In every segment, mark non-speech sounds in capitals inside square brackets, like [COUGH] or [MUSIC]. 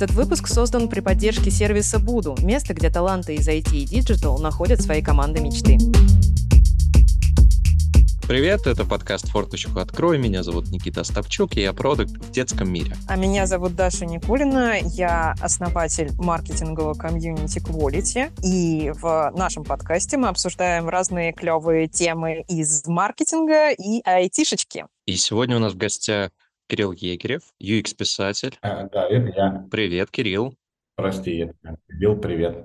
Этот выпуск создан при поддержке сервиса Буду, место, где таланты из IT и Digital находят свои команды мечты. Привет, это подкаст «Форточку открой». Меня зовут Никита Стопчук, и я продукт в детском мире. А меня зовут Даша Никулина, я основатель маркетингового комьюнити Quality. И в нашем подкасте мы обсуждаем разные клевые темы из маркетинга и айтишечки. И сегодня у нас в гостях Кирилл Егерев, UX-писатель. А, да, это я. Привет, Кирилл. Прости, это Кирилл, привет.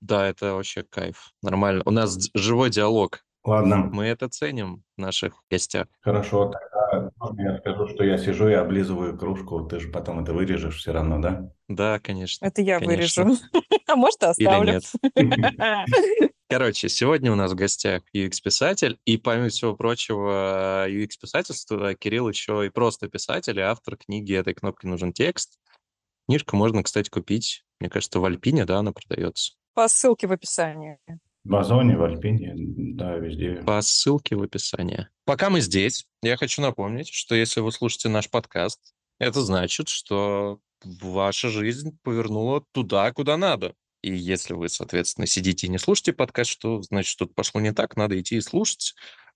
Да, это вообще кайф. Нормально. У нас живой диалог. Ладно. Мы это ценим в наших гостях. Хорошо, тогда я скажу, что я сижу и облизываю кружку. Ты же потом это вырежешь все равно, да? Да, конечно. Это я конечно. вырежу. [LAUGHS] А может, оставлю. Или нет. [LAUGHS] Короче, сегодня у нас в гостях UX-писатель, и помимо всего прочего, UX-писательства Кирилл еще и просто писатель, и автор книги «Этой кнопке нужен текст». Книжку можно, кстати, купить, мне кажется, в Альпине, да, она продается. По ссылке в описании. В Озоне, в Альпине, да, везде. По ссылке в описании. Пока мы здесь, я хочу напомнить, что если вы слушаете наш подкаст, это значит, что ваша жизнь повернула туда, куда надо. И если вы, соответственно, сидите и не слушаете подкаст, что значит, что-то пошло не так, надо идти и слушать.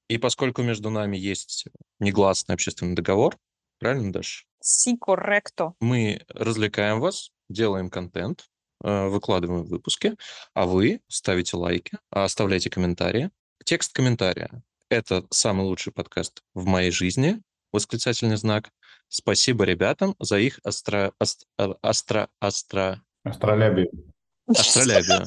И поскольку между нами есть негласный общественный договор, правильно, Даш? Си корректо. Мы развлекаем вас, делаем контент, э, выкладываем выпуски, а вы ставите лайки, оставляйте комментарии. Текст комментария — это самый лучший подкаст в моей жизни, восклицательный знак. Спасибо ребятам за их астро... астро... астро... астро... Астролябия.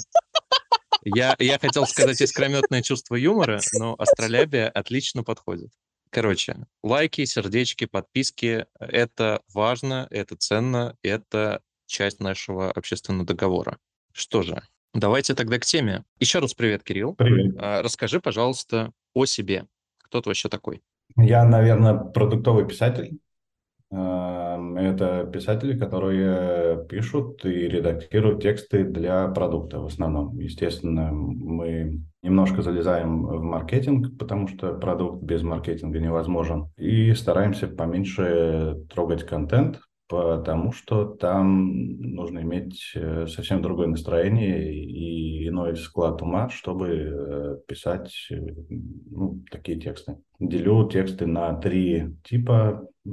Я, я хотел сказать искрометное чувство юмора, но астролябия отлично подходит. Короче, лайки, сердечки, подписки — это важно, это ценно, это часть нашего общественного договора. Что же, давайте тогда к теме. Еще раз привет, Кирилл. Привет. А, Расскажи, пожалуйста, о себе. Кто ты вообще такой? Я, наверное, продуктовый писатель. Эм, Это писатели, которые пишут и редактируют тексты для продукта в основном. Естественно, мы немножко залезаем в маркетинг, потому что продукт без маркетинга невозможен. И стараемся поменьше трогать контент, потому что там нужно иметь э, совсем другое настроение и иной склад ума, чтобы э, писать э, ну, такие тексты. Делю тексты на три типа э,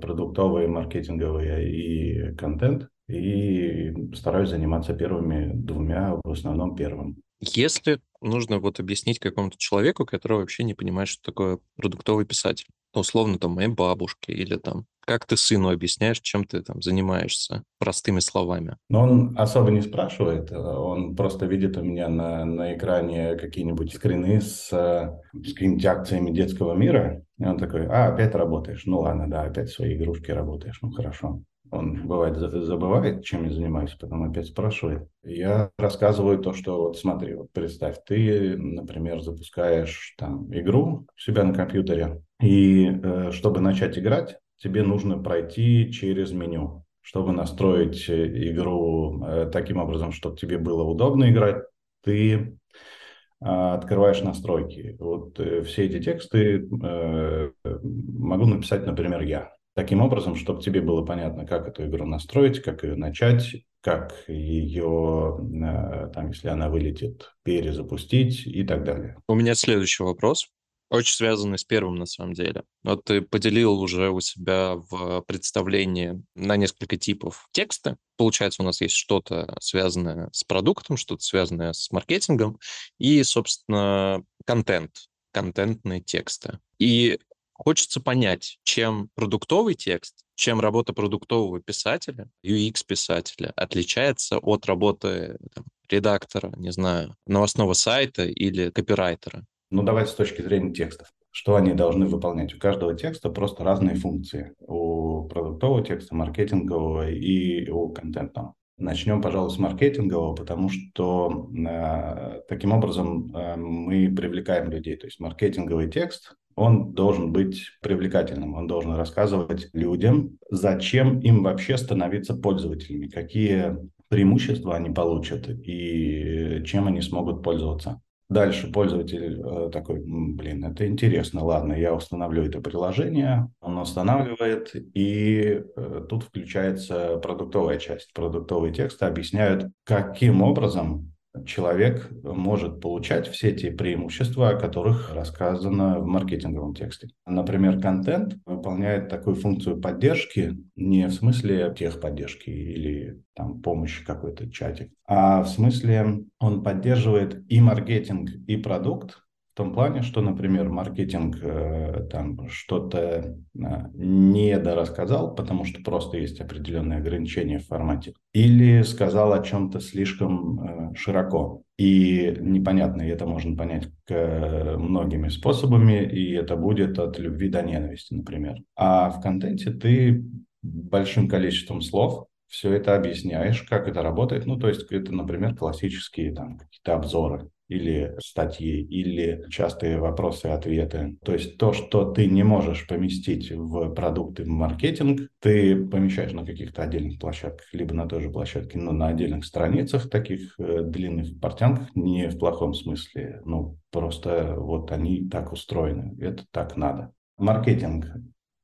продуктовые, маркетинговые и контент. И стараюсь заниматься первыми двумя, в основном первым. Если нужно вот объяснить какому-то человеку, который вообще не понимает, что такое продуктовый писатель, условно, там, моей бабушке или там, как ты сыну объясняешь, чем ты там занимаешься, простыми словами? Но он особо не спрашивает, он просто видит у меня на, на экране какие-нибудь скрины с, э, с какими-нибудь акциями детского мира, и он такой, а, опять работаешь? Ну ладно, да, опять свои игрушки работаешь, ну хорошо. Он бывает за- забывает, чем я занимаюсь, потом опять спрашивает. Я рассказываю то, что вот смотри, вот представь, ты, например, запускаешь там игру у себя на компьютере, и э, чтобы начать играть, тебе нужно пройти через меню. Чтобы настроить э, игру э, таким образом, чтобы тебе было удобно играть, ты а, открываешь настройки. Вот э, все эти тексты могу написать, например, я. Таким образом, чтобы тебе было понятно, как эту игру настроить, как ее начать, как ее, там, если она вылетит, перезапустить и так далее. У меня следующий вопрос, очень связанный с первым на самом деле. Вот ты поделил уже у себя в представлении на несколько типов текста. Получается, у нас есть что-то связанное с продуктом, что-то связанное с маркетингом и, собственно, контент, контентные тексты. И хочется понять, чем продуктовый текст, чем работа продуктового писателя, UX-писателя отличается от работы там, редактора, не знаю, новостного сайта или копирайтера. Ну, давайте с точки зрения текстов. Что они должны выполнять? У каждого текста просто разные функции. У продуктового текста, маркетингового и у контентного. Начнем, пожалуй, с маркетингового, потому что э, таким образом э, мы привлекаем людей. То есть маркетинговый текст, он должен быть привлекательным, он должен рассказывать людям, зачем им вообще становиться пользователями, какие преимущества они получат и чем они смогут пользоваться. Дальше пользователь э, такой, блин, это интересно, ладно, я установлю это приложение, он устанавливает, и э, тут включается продуктовая часть. Продуктовые тексты объясняют, каким образом человек может получать все те преимущества, о которых рассказано в маркетинговом тексте. Например, контент выполняет такую функцию поддержки не в смысле техподдержки или там помощи какой-то чатик, а в смысле он поддерживает и маркетинг, и продукт том плане, что, например, маркетинг э, там что-то э, недорассказал, потому что просто есть определенные ограничения в формате, или сказал о чем-то слишком э, широко и непонятно, и это можно понять многими способами, и это будет от любви до ненависти, например. А в контенте ты большим количеством слов все это объясняешь, как это работает. Ну, то есть это, например, классические там какие-то обзоры или статьи, или частые вопросы и ответы. То есть то, что ты не можешь поместить в продукты в маркетинг, ты помещаешь на каких-то отдельных площадках, либо на той же площадке, но на отдельных страницах, таких э, длинных портянках, не в плохом смысле, ну, просто вот они так устроены, это так надо. Маркетинг,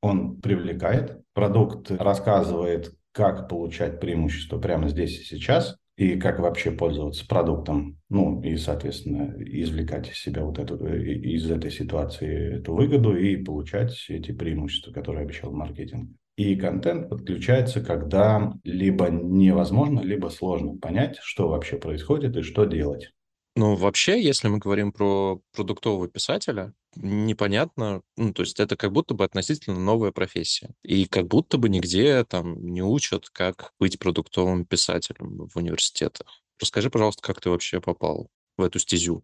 он привлекает, продукт рассказывает, как получать преимущество прямо здесь и сейчас, и как вообще пользоваться продуктом, ну и, соответственно, извлекать из себя вот эту, э, из этой ситуации эту выгоду и получать эти преимущества, которые обещал маркетинг. И контент подключается, когда либо невозможно, либо сложно понять, что вообще происходит и что делать. Ну, вообще, если мы говорим про продуктового писателя, непонятно, ну, то есть это как будто бы относительно новая профессия. И как будто бы нигде там не учат, как быть продуктовым писателем в университетах. Расскажи, пожалуйста, как ты вообще попал в эту стезю?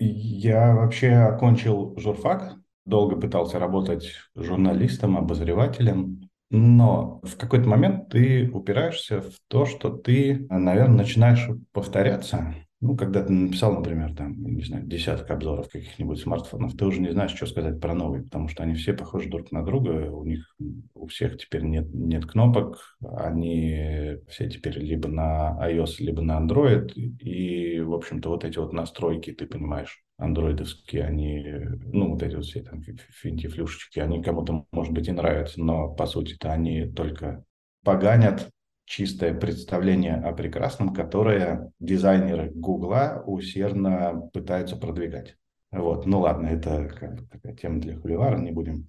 Я вообще окончил журфак, долго пытался работать журналистом, обозревателем, но в какой-то момент ты упираешься в то, что ты, наверное, начинаешь повторяться, ну, когда ты написал, например, там, не знаю, десяток обзоров каких-нибудь смартфонов, ты уже не знаешь, что сказать про новые, потому что они все похожи друг на друга, у них у всех теперь нет, нет кнопок, они все теперь либо на iOS, либо на Android, и, в общем-то, вот эти вот настройки, ты понимаешь, андроидовские, они, ну, вот эти вот все там финтифлюшечки, они кому-то, может быть, и нравятся, но, по сути-то, они только поганят чистое представление о прекрасном, которое дизайнеры Гугла усердно пытаются продвигать. Вот, ну ладно, это как бы такая тема для хуливара, не будем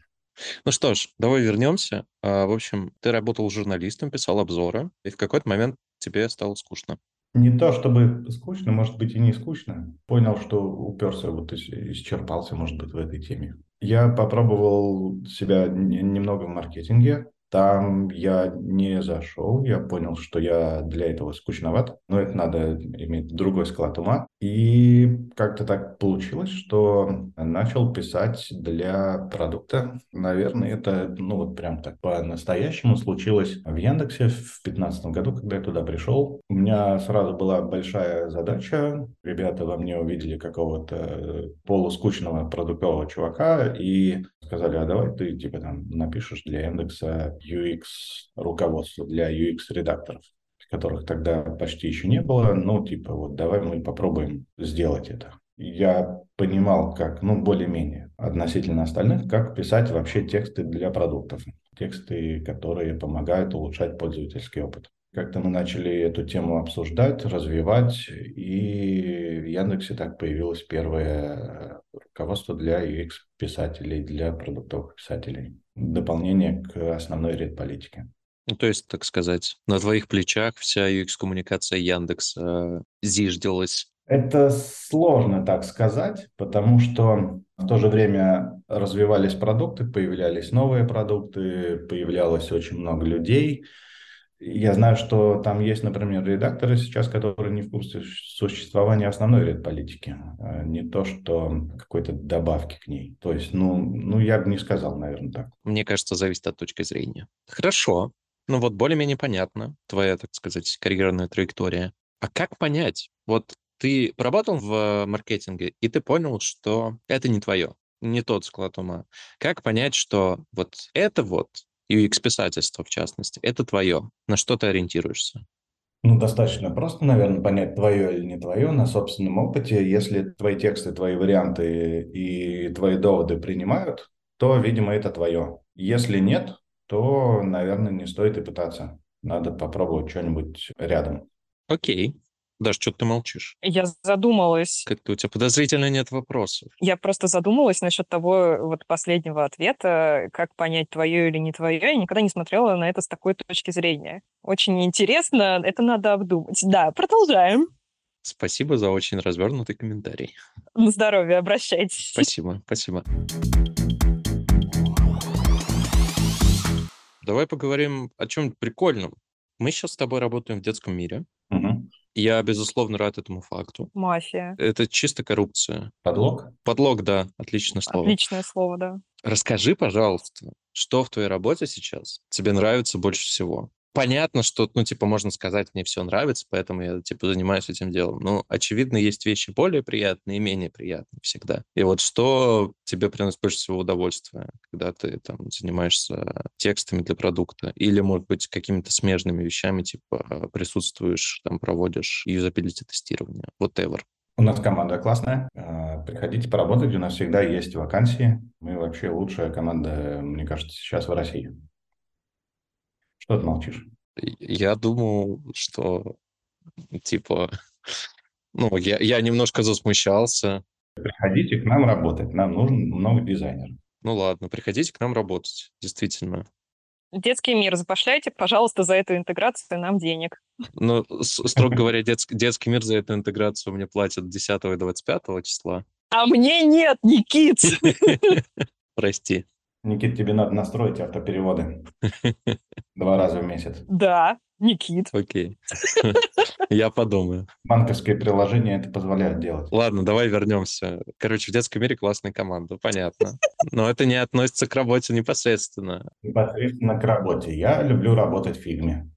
ну что ж, давай вернемся. А, в общем, ты работал журналистом, писал обзоры, и в какой-то момент тебе стало скучно. Не то чтобы скучно, может быть и не скучно. Понял, что уперся, вот исчерпался, может быть, в этой теме. Я попробовал себя немного в маркетинге, там я не зашел, я понял, что я для этого скучноват, но это надо иметь другой склад ума. И как-то так получилось, что начал писать для продукта. Наверное, это, ну вот прям так по-настоящему случилось в Яндексе в 2015 году, когда я туда пришел. У меня сразу была большая задача. Ребята во мне увидели какого-то полускучного продуктового чувака и сказали, а давай ты типа там напишешь для индекса UX руководство, для UX редакторов которых тогда почти еще не было. Ну, типа, вот давай мы попробуем сделать это. Я понимал, как, ну, более-менее относительно остальных, как писать вообще тексты для продуктов. Тексты, которые помогают улучшать пользовательский опыт. Как-то мы начали эту тему обсуждать, развивать, и в Яндексе так появилось первое руководство для UX-писателей, для продуктовых писателей. Дополнение к основной редполитике. Ну, то есть, так сказать, на твоих плечах вся UX-коммуникация Яндекса э, зиждилась. Это сложно так сказать, потому что в то же время развивались продукты, появлялись новые продукты, появлялось очень много людей – я знаю, что там есть, например, редакторы сейчас, которые не в курсе существования основной редполитики, а не то, что какой-то добавки к ней. То есть, ну, ну, я бы не сказал, наверное, так. Мне кажется, зависит от точки зрения. Хорошо. Ну вот более-менее понятно твоя, так сказать, карьерная траектория. А как понять? Вот ты поработал в маркетинге, и ты понял, что это не твое, не тот склад ума. Как понять, что вот это вот UX-писательство, в частности, это твое. На что ты ориентируешься? Ну, достаточно просто, наверное, понять, твое или не твое на собственном опыте. Если твои тексты, твои варианты и твои доводы принимают, то, видимо, это твое. Если нет, то, наверное, не стоит и пытаться. Надо попробовать что-нибудь рядом. Окей. Даже что ты молчишь? Я задумалась. Как-то у тебя подозрительно нет вопросов. Я просто задумалась насчет того вот последнего ответа, как понять твое или не твое. Я никогда не смотрела на это с такой точки зрения. Очень интересно, это надо обдумать. Да, продолжаем. Спасибо за очень развернутый комментарий. На здоровье, обращайтесь. Спасибо, спасибо. Давай поговорим о чем-то прикольном. Мы сейчас с тобой работаем в детском мире. Угу. Я, безусловно, рад этому факту. Мафия. Это чисто коррупция. Подлог? Подлог, да, отличное слово. Отличное слово, да. Расскажи, пожалуйста, что в твоей работе сейчас тебе нравится больше всего? Понятно, что, ну, типа, можно сказать, мне все нравится, поэтому я, типа, занимаюсь этим делом. Но, очевидно, есть вещи более приятные и менее приятные всегда. И вот что тебе приносит больше всего удовольствия, когда ты, там, занимаешься текстами для продукта? Или, может быть, какими-то смежными вещами, типа, присутствуешь, там, проводишь юзабилити тестирование, whatever. У нас команда классная. А, приходите поработать, у нас всегда есть вакансии. Мы вообще лучшая команда, мне кажется, сейчас в России. Что ты молчишь? Я думал, что, типа, [LAUGHS] ну, я, я немножко засмущался. Приходите к нам работать, нам нужен много дизайнеров. Ну ладно, приходите к нам работать, действительно. Детский мир запошляйте, пожалуйста, за эту интеграцию нам денег. Ну, строго говоря, детский, детский мир за эту интеграцию мне платят 10 и 25 числа. А мне нет, Никит! [LAUGHS] Прости. Никит, тебе надо настроить автопереводы [LAUGHS] два раза в месяц. Да, Никит. Окей. [LAUGHS] Я подумаю. Банковское приложение это позволяет делать. Ладно, давай вернемся. Короче, в детском мире классная команда, понятно. Но это не относится к работе непосредственно. Непосредственно к работе. Я люблю работать в фигме.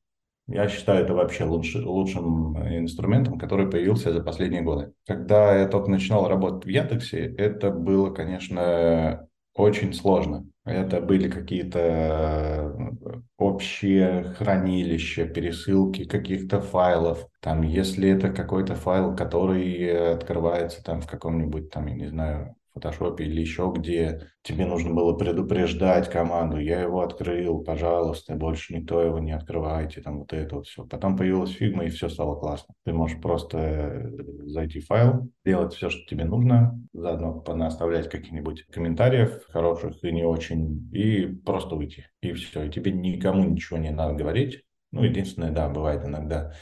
Я считаю это вообще лучше, лучшим инструментом, который появился за последние годы. Когда я только начинал работать в Яндексе, это было, конечно, очень сложно. Это были какие-то э, общие хранилища, пересылки каких-то файлов. Там, если это какой-то файл, который открывается там в каком-нибудь, там, я не знаю, фотошопе или еще где, тебе нужно было предупреждать команду, я его открыл, пожалуйста, больше никто его не открывайте, там вот это вот все. Потом появилась фигма, и все стало классно. Ты можешь просто э, зайти в файл, делать все, что тебе нужно, заодно понаставлять каких-нибудь комментариев, хороших и не очень, и просто уйти. И все. И тебе никому ничего не надо говорить. Ну, единственное, да, бывает иногда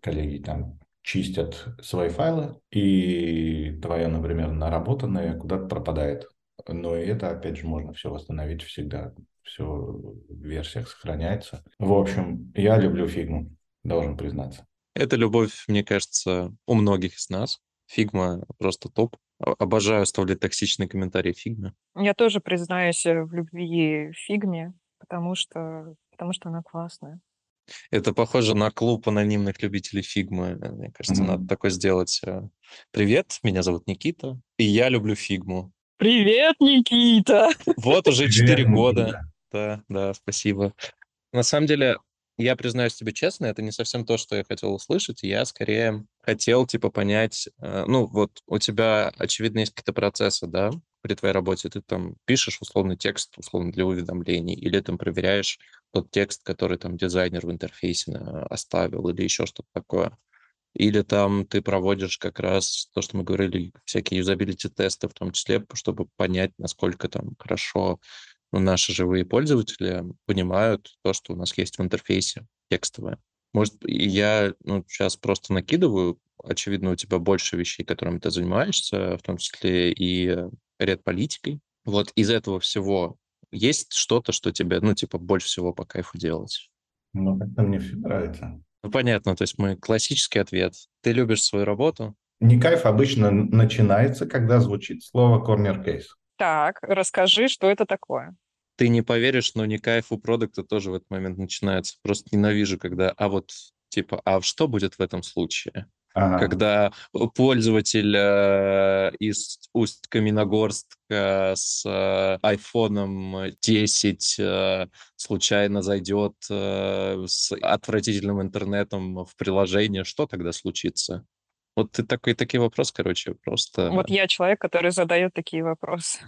коллеги там чистят свои файлы, и твое, например, наработанное куда-то пропадает. Но и это, опять же, можно все восстановить всегда. Все в версиях сохраняется. В общем, я люблю фигму, должен признаться. Это любовь, мне кажется, у многих из нас. Фигма просто топ. Обожаю оставлять токсичные комментарии в фигме. Я тоже признаюсь в любви фигме, потому что, потому что она классная. Это похоже на клуб анонимных любителей фигмы. Мне кажется, mm-hmm. надо такое сделать. Э. Привет, меня зовут Никита, и я люблю фигму. Привет, Никита! Вот уже четыре года. Да, да, спасибо. На самом деле, я признаюсь тебе честно, это не совсем то, что я хотел услышать. Я скорее хотел, типа, понять, э, ну, вот у тебя, очевидно, есть какие-то процессы, да, при твоей работе. Ты там пишешь условный текст, условно, для уведомлений, или там проверяешь тот текст, который там дизайнер в интерфейсе оставил, или еще что-то такое. Или там ты проводишь как раз то, что мы говорили, всякие юзабилити-тесты в том числе, чтобы понять, насколько там хорошо наши живые пользователи понимают то, что у нас есть в интерфейсе текстовое. Может, я ну, сейчас просто накидываю, очевидно, у тебя больше вещей, которыми ты занимаешься, в том числе и ряд политикой. Вот из этого всего есть что-то, что тебе, ну, типа, больше всего по кайфу делать? Ну, как-то мне все нравится. Ну, понятно, то есть мы классический ответ. Ты любишь свою работу? Не кайф обычно начинается, когда звучит слово corner case. Так, расскажи, что это такое. Ты не поверишь, но не кайф у продукта тоже в этот момент начинается. Просто ненавижу, когда, а вот, типа, а что будет в этом случае? ага. когда пользователь э, из Усть-Каменогорска с э, iPhone 10 э, случайно зайдет э, с отвратительным интернетом в приложение, что тогда случится? Вот ты такой, такие вопросы, короче, просто... Вот я человек, который задает такие вопросы.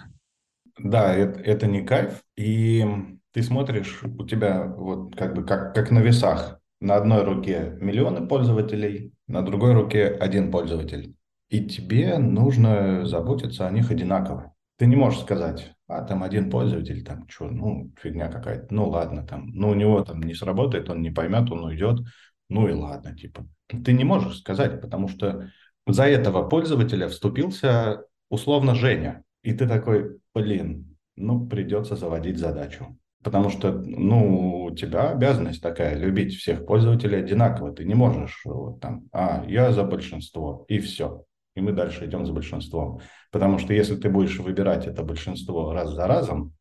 Да, это, это не кайф. И ты смотришь, у тебя вот как бы как, как на весах. На одной руке миллионы пользователей, на другой руке один пользователь. И тебе нужно заботиться о них одинаково. Ты не можешь сказать, а там один пользователь, там что, ну, фигня какая-то, ну ладно, там, ну у него там не сработает, он не поймет, он уйдет, ну и ладно, типа. Ты не можешь сказать, потому что за этого пользователя вступился условно Женя. И ты такой, блин, ну придется заводить задачу. Потому что, ну, у тебя обязанность такая, любить всех пользователей одинаково. Ты не можешь вот там, а, я за большинство, и все. И мы дальше идем за большинством. Потому что если ты будешь выбирать это большинство раз за разом,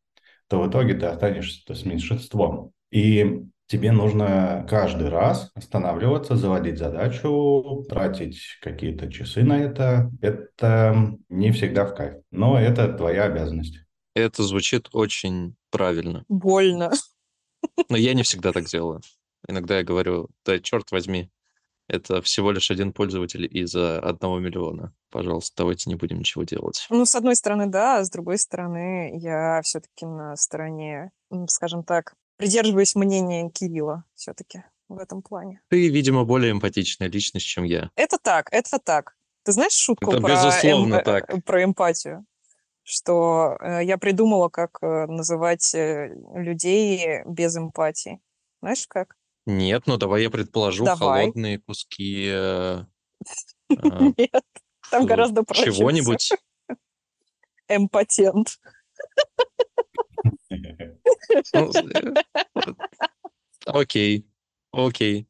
то в итоге ты останешься с меньшинством. И тебе нужно каждый раз останавливаться, заводить задачу, тратить какие-то часы на это. Это не всегда в кайф, но это твоя обязанность. Это звучит очень правильно. Больно. Но я не всегда так делаю. Иногда я говорю, да черт возьми, это всего лишь один пользователь из одного миллиона. Пожалуйста, давайте не будем ничего делать. Ну, с одной стороны, да, а с другой стороны, я все-таки на стороне, скажем так, придерживаюсь мнения Кирилла все-таки в этом плане. Ты, видимо, более эмпатичная личность, чем я. Это так, это так. Ты знаешь шутку это про, безусловно эм... так. про эмпатию? что э, я придумала, как э, называть э, людей без эмпатии. Знаешь как? Нет, ну давай я предположу давай. холодные куски. Э, [LAUGHS] Нет, там гораздо проще. Чего-нибудь. Эмпатент. [LAUGHS] Ну, окей, окей.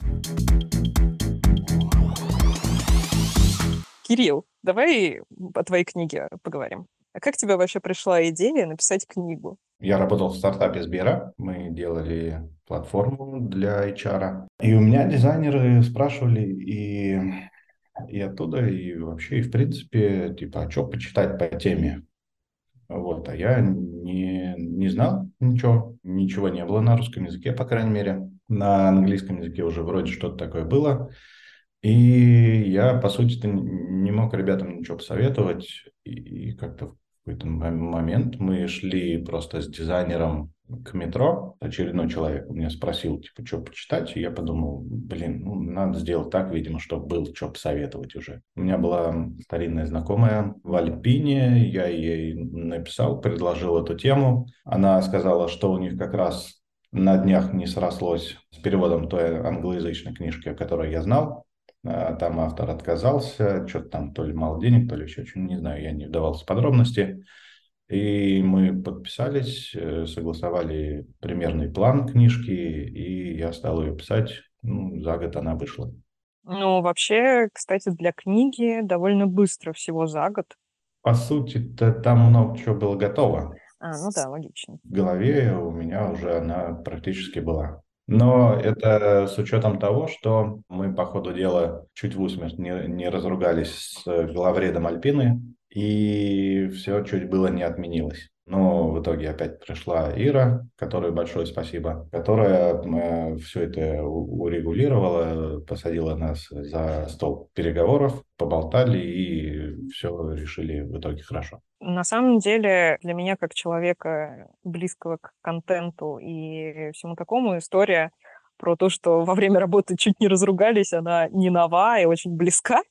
Кирилл, давай о твоей книге поговорим. А как тебе вообще пришла идея написать книгу? Я работал в стартапе Сбера. Мы делали платформу для HR. И у меня дизайнеры спрашивали и, и оттуда, и вообще, и в принципе, типа, а что почитать по теме? Вот, а я не, не знал ничего, ничего не было на русском языке, по крайней мере. На английском языке уже вроде что-то такое было. И я, по сути не мог ребятам ничего посоветовать. И, и как-то какой-то момент мы шли просто с дизайнером к метро, очередной человек меня спросил, типа, что почитать, и я подумал, блин, ну, надо сделать так, видимо, чтобы был что посоветовать уже. У меня была старинная знакомая в Альпине, я ей написал, предложил эту тему, она сказала, что у них как раз на днях не срослось с переводом той англоязычной книжки, о которой я знал, а, там автор отказался, что-то там то ли мало денег, то ли еще что-то, не знаю, я не вдавался в подробности. И мы подписались, э, согласовали примерный план книжки, и я стал ее писать. Ну, за год она вышла. Ну, вообще, кстати, для книги довольно быстро, всего за год. По сути-то там много чего было готово. А, ну да, логично. В голове у меня уже она практически была. Но это с учетом того, что мы по ходу дела чуть в усмерть не, не разругались с главредом Альпины, и все чуть было не отменилось. Но в итоге опять пришла Ира, которой большое спасибо, которая э, все это урегулировала, посадила нас за стол переговоров, поболтали и все решили в итоге хорошо. На самом деле для меня, как человека близкого к контенту и всему такому, история про то, что во время работы чуть не разругались, она не нова и очень близка.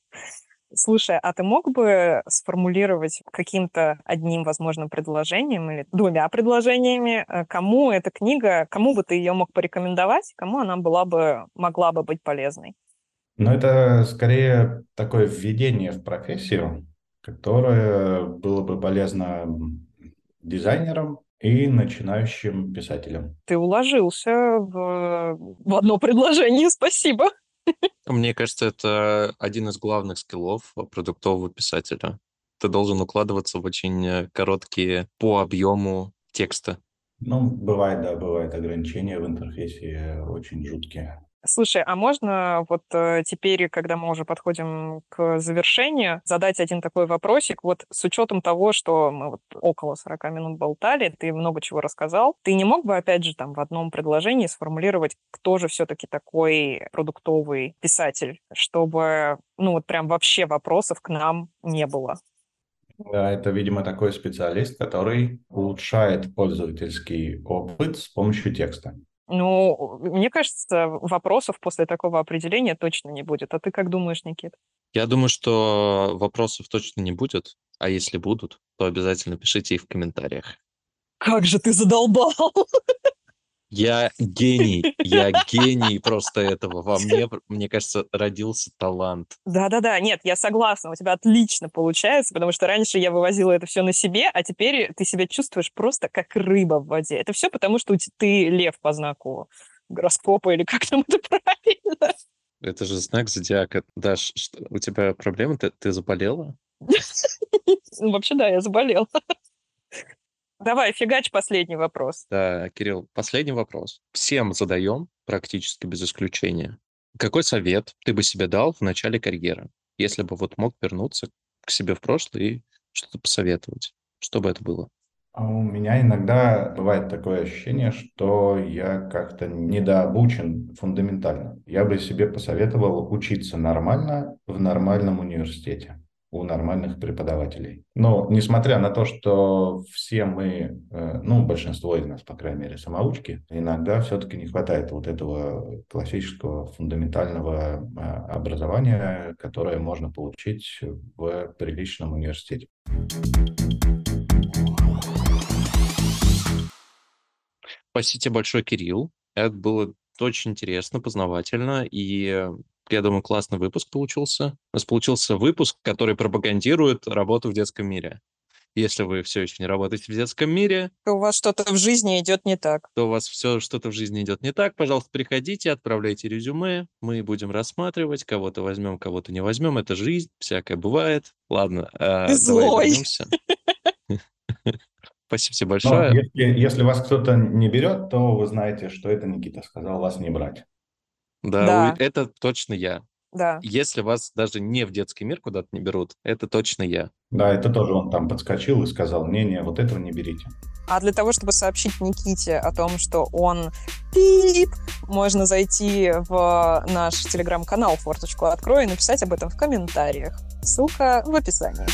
Слушай, а ты мог бы сформулировать каким-то одним, возможно, предложением или двумя предложениями, э, кому эта книга, кому бы ты ее мог порекомендовать, кому она была бы, могла бы быть полезной? Ну, это скорее такое введение в профессию, которое было бы полезно дизайнерам и начинающим писателям. Ты уложился в, в одно предложение, спасибо. Мне кажется, это один из главных скиллов продуктового писателя. Ты должен укладываться в очень э, короткие по объему текста. Ну, бывает, да, бывают ограничения в интерфейсе очень жуткие. Слушай, а можно вот э, теперь, когда мы уже подходим к завершению, задать один такой вопросик? Вот с учетом того, что мы вот около 40 минут болтали, ты много чего рассказал, ты не мог бы, опять же, там в одном предложении сформулировать, кто же все-таки такой продуктовый писатель, чтобы, ну вот прям вообще вопросов к нам не было? Да, это, видимо, такой специалист, который улучшает пользовательский опыт с помощью текста. Ну, мне кажется, вопросов после такого определения точно не будет. А ты как думаешь, Никит? Я думаю, что вопросов точно не будет, а если будут, то обязательно пишите их в комментариях. Как же ты задолбал! [LAUGHS] Я гений, я гений просто этого. Во мне, мне кажется, родился талант. Да-да-да, нет, я согласна, у тебя отлично получается, потому что раньше я вывозила это все на себе, а теперь ты себя чувствуешь просто как рыба в воде. Это все потому, что ты лев по знаку гороскопа или как там это правильно. Это же знак зодиака. Даш, что, у тебя проблемы? Ты, ты заболела? [LAUGHS] Вообще, да, я заболела. Давай, фигач последний вопрос. Да, Кирилл, последний вопрос. Всем задаем, практически без исключения. Какой совет ты бы себе дал в начале карьеры, если бы вот мог вернуться к себе в прошлое и что-то посоветовать? Что бы это было? А у меня иногда бывает такое ощущение, что я как-то недообучен фундаментально. Я бы себе посоветовал учиться нормально в нормальном университете у нормальных преподавателей. Но несмотря на то, что все мы, э, ну, большинство из нас, по крайней мере, самоучки, иногда все-таки не хватает вот этого классического фундаментального э, образования, которое можно получить в приличном университете. Спасибо тебе большое, Кирилл. Это было очень интересно, познавательно, и я думаю, классный выпуск получился. У нас получился выпуск, который пропагандирует работу в детском мире. Если вы все еще не работаете в детском мире, то у вас что-то в жизни идет не так. То у вас все что-то в жизни идет не так. Пожалуйста, приходите, отправляйте резюме. Мы будем рассматривать. Кого-то возьмем, кого-то не возьмем. Это жизнь, всякое бывает. Ладно, э, вернемся. Спасибо тебе большое. Но если, если вас кто-то не берет, то вы знаете, что это Никита сказал вас не брать. Да, Да. это точно я. Да. Если вас даже не в детский мир куда-то не берут, это точно я. Да, это тоже он там подскочил и сказал, не-не, вот этого не берите. А для того, чтобы сообщить Никите о том, что он пип, можно зайти в наш телеграм-канал «Форточку открой» и написать об этом в комментариях. Ссылка в описании.